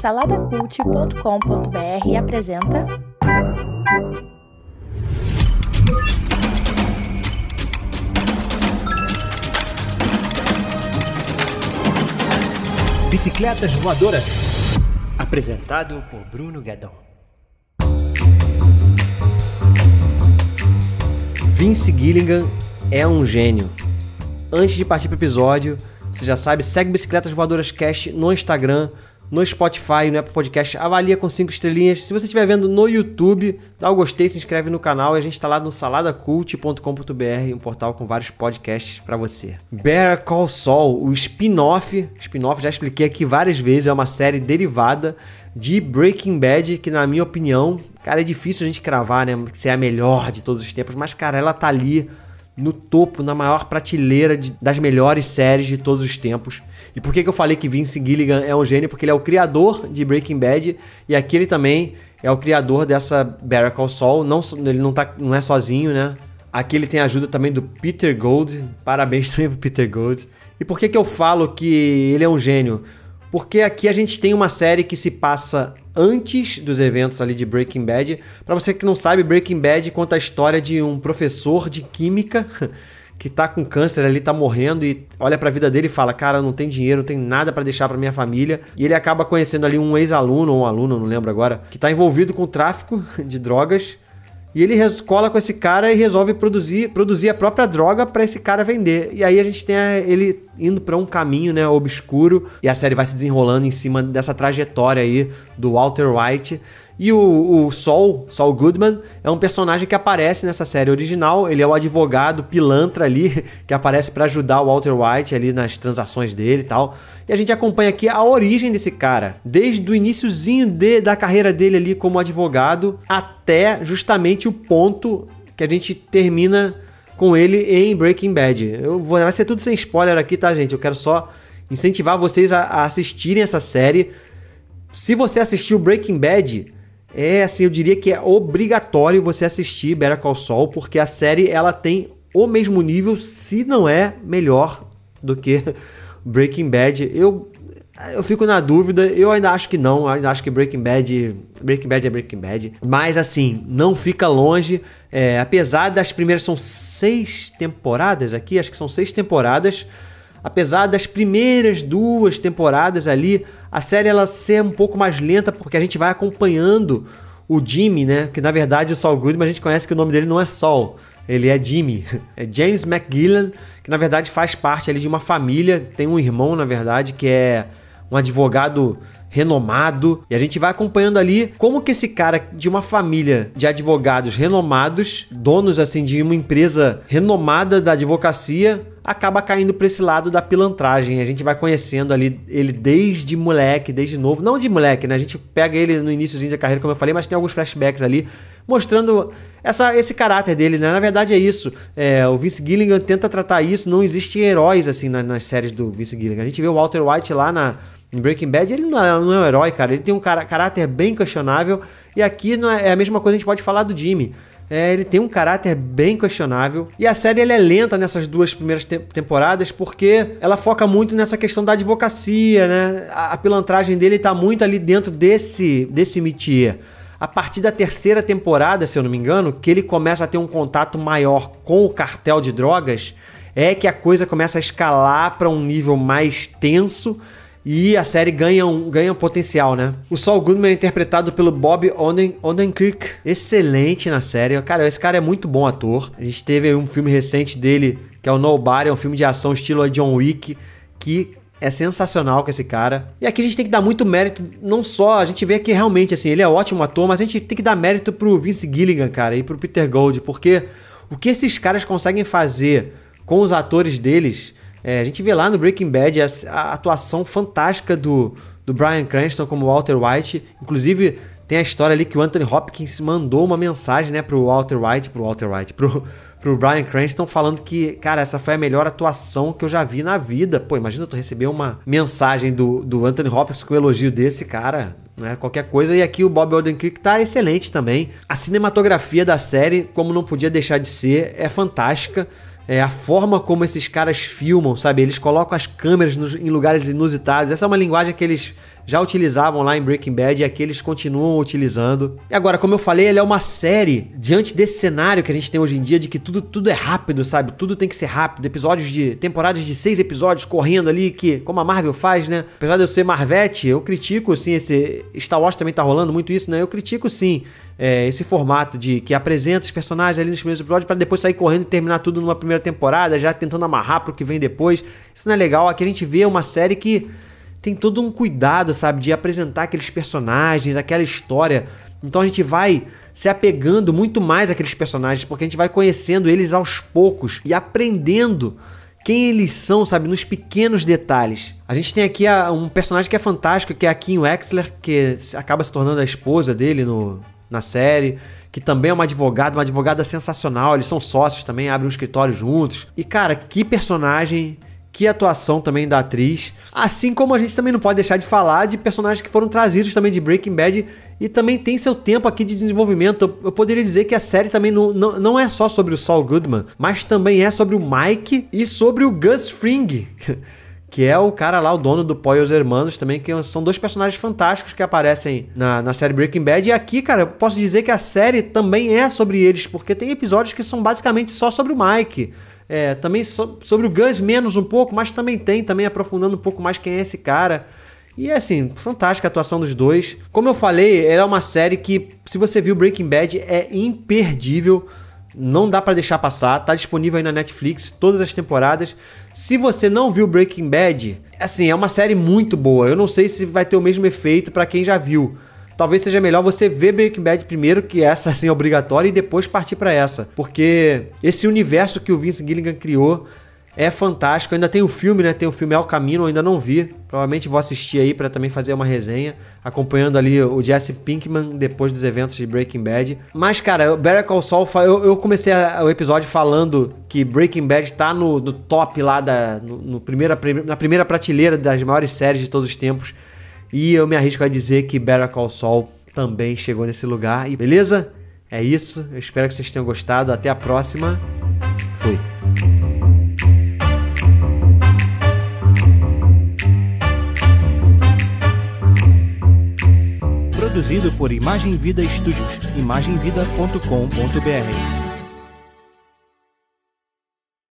Saladacult.com.br apresenta. Bicicletas Voadoras. Apresentado por Bruno Guedon. Vince Gilligan é um gênio. Antes de partir para o episódio, você já sabe, segue Bicicletas Voadoras Cast no Instagram, no Spotify, no Apple Podcast, avalia com 5 estrelinhas. Se você estiver vendo no YouTube, dá o gostei, se inscreve no canal e a gente está lá no saladacult.com.br, um portal com vários podcasts para você. Bear Call Saul, o spin-off, spin-off já expliquei aqui várias vezes, é uma série derivada de Breaking Bad, que na minha opinião, cara, é difícil a gente cravar, né, se é a melhor de todos os tempos, mas cara, ela tá ali no topo, na maior prateleira de, das melhores séries de todos os tempos. E por que, que eu falei que Vince Gilligan é um gênio? Porque ele é o criador de Breaking Bad e aqui ele também é o criador dessa Better Call Saul. Não, ele não, tá, não é sozinho, né? Aqui ele tem a ajuda também do Peter Gold. Parabéns também pro Peter Gold. E por que, que eu falo que ele é um gênio? Porque aqui a gente tem uma série que se passa antes dos eventos ali de Breaking Bad. Para você que não sabe, Breaking Bad conta a história de um professor de química que tá com câncer ali, tá morrendo e olha para a vida dele e fala: "Cara, não tem dinheiro, não tem nada para deixar para minha família". E ele acaba conhecendo ali um ex-aluno ou um aluno, não lembro agora, que tá envolvido com tráfico de drogas e ele cola com esse cara e resolve produzir, produzir a própria droga para esse cara vender. E aí a gente tem ele indo para um caminho, né, obscuro, e a série vai se desenrolando em cima dessa trajetória aí do Walter White. E o, o Saul, Saul Goodman, é um personagem que aparece nessa série original. Ele é o advogado pilantra ali, que aparece para ajudar o Walter White ali nas transações dele e tal. E a gente acompanha aqui a origem desse cara, desde o iníciozinho de, da carreira dele ali como advogado até justamente o ponto que a gente termina com ele em Breaking Bad. Eu vou, vai ser tudo sem spoiler aqui, tá, gente? Eu quero só incentivar vocês a, a assistirem essa série. Se você assistiu Breaking Bad, é assim, eu diria que é obrigatório você assistir Better Call Saul, porque a série ela tem o mesmo nível, se não é melhor do que Breaking Bad. Eu eu fico na dúvida, eu ainda acho que não, eu ainda acho que Breaking Bad, Breaking Bad é Breaking Bad, mas assim, não fica longe, é, apesar das primeiras são seis temporadas aqui, acho que são seis temporadas, apesar das primeiras duas temporadas ali, a série ela ser um pouco mais lenta, porque a gente vai acompanhando o Jimmy, né? Que na verdade o Saul Goodman a gente conhece que o nome dele não é Saul, ele é Jimmy. É James McGillan, que na verdade faz parte ali de uma família, tem um irmão, na verdade, que é um advogado renomado. E a gente vai acompanhando ali como que esse cara de uma família de advogados renomados, donos assim de uma empresa renomada da advocacia, acaba caindo para esse lado da pilantragem. A gente vai conhecendo ali ele desde moleque, desde novo. Não de moleque, né? A gente pega ele no iníciozinho da carreira, como eu falei, mas tem alguns flashbacks ali mostrando essa, esse caráter dele, né? Na verdade é isso. É, o Vince Gilligan tenta tratar isso. Não existem heróis assim nas, nas séries do Vince Gilligan. A gente vê o Walter White lá na em Breaking Bad ele não é, não é um herói, cara. Ele tem um car caráter bem questionável. E aqui não é, é, a mesma coisa que a gente pode falar do Jimmy. É, ele tem um caráter bem questionável. E a série é lenta nessas duas primeiras te temporadas porque ela foca muito nessa questão da advocacia, né? A, a pilantragem dele tá muito ali dentro desse, desse métier. A partir da terceira temporada, se eu não me engano, que ele começa a ter um contato maior com o cartel de drogas, é que a coisa começa a escalar para um nível mais tenso e a série ganha um, ganha um potencial, né? O Saul Goodman é interpretado pelo Bob Oden, Odenkirk. Excelente na série. Cara, esse cara é muito bom ator. A gente teve um filme recente dele, que é o Nobody, é um filme de ação estilo John Wick, que é sensacional com esse cara. E aqui a gente tem que dar muito mérito, não só, a gente vê que realmente, assim, ele é ótimo ator, mas a gente tem que dar mérito pro Vince Gilligan, cara, e pro Peter Gold, porque o que esses caras conseguem fazer com os atores deles é, a gente vê lá no Breaking Bad a, a, atuação fantástica do, do Brian Cranston como Walter White. Inclusive, tem a história ali que o Anthony Hopkins mandou uma mensagem, né, pro Walter White, pro Walter White, pro, pro Brian Cranston falando que, cara, essa foi a melhor atuação que eu já vi na vida. Pô, imagina tu receber uma mensagem do, do Anthony Hopkins com um elogio desse, cara, né, qualquer coisa. E aqui o Bob Odenkirk tá excelente também. A cinematografia da série, como não podia deixar de ser, é fantástica é, a forma como esses caras filmam, sabe? Eles colocam as câmeras nos, em lugares inusitados. Essa é uma linguagem que eles já utilizavam lá em Breaking Bad e aqui eles continuam utilizando. E agora, como eu falei, ele é uma série diante desse cenário que a gente tem hoje em dia de que tudo, tudo é rápido, sabe? Tudo tem que ser rápido. Episódios de temporadas de seis episódios correndo ali, que como a Marvel faz, né? Apesar de eu ser Marvete, eu critico sim esse Star Wars também tá rolando muito isso, né? Eu critico sim é, esse formato de que apresenta os personagens ali nos primeiros episódios para depois sair correndo e terminar tudo numa primeira temporada, já tentando amarrar pro que vem depois. Isso não é legal. Aqui a gente vê uma série que tem todo um cuidado, sabe, de apresentar aqueles personagens, aquela história. Então a gente vai se apegando muito mais àqueles personagens, porque a gente vai conhecendo eles aos poucos e aprendendo quem eles são, sabe, nos pequenos detalhes. A gente tem aqui um personagem que é fantástico, que é a Kim Wexler, que acaba se tornando a esposa dele no, na série que também é uma advogada, uma advogada sensacional. Eles são sócios também, abrem um escritório juntos. E cara, que personagem que atuação também da atriz. Assim como a gente também não pode deixar de falar de personagens que foram trazidos também de Breaking Bad e também tem seu tempo aqui de desenvolvimento. Eu, poderia dizer que a série também não, não, não é só sobre o Saul Goodman, mas também é sobre o Mike e sobre o Gus Fring. que é o cara lá, o dono do Poi os Hermanos também, que são dois personagens fantásticos que aparecem na, na série Breaking Bad. E aqui, cara, eu posso dizer que a série também é sobre eles, porque tem episódios que são basicamente só sobre o Mike. É, também so, sobre o Gus menos um pouco, mas também tem, também aprofundando um pouco mais quem é esse cara. E é assim, fantástica a atuação dos dois. Como eu falei, ela é uma série que, se você viu Breaking Bad, é imperdível. Não dá para deixar passar. Tá disponível aí na Netflix, todas as temporadas. Se você não viu Breaking Bad, assim, é uma série muito boa. Eu não sei se vai ter o mesmo efeito para quem já viu talvez seja melhor você ver Breaking Bad primeiro, que essa assim é obrigatória, e depois partir para essa. Porque esse universo que o Vince Gilligan criou é fantástico. Ainda tem o filme, né? Tem o filme El Camino, ainda não vi. Provavelmente vou assistir aí para também fazer uma resenha, acompanhando ali o Jesse Pinkman depois dos eventos de Breaking Bad. Mas, cara, Better Call Saul, eu, eu comecei o episódio falando que Breaking Bad tá no, no top lá da, no, no primeira, na primeira prateleira das maiores séries de todos os tempos. E eu me arrisco a dizer que Better Call Saul também chegou nesse lugar. E beleza? É isso. Eu espero que vocês tenham gostado. Até a próxima. Fui. Produzido por Imagem Vida Studios. imagemvida.com.br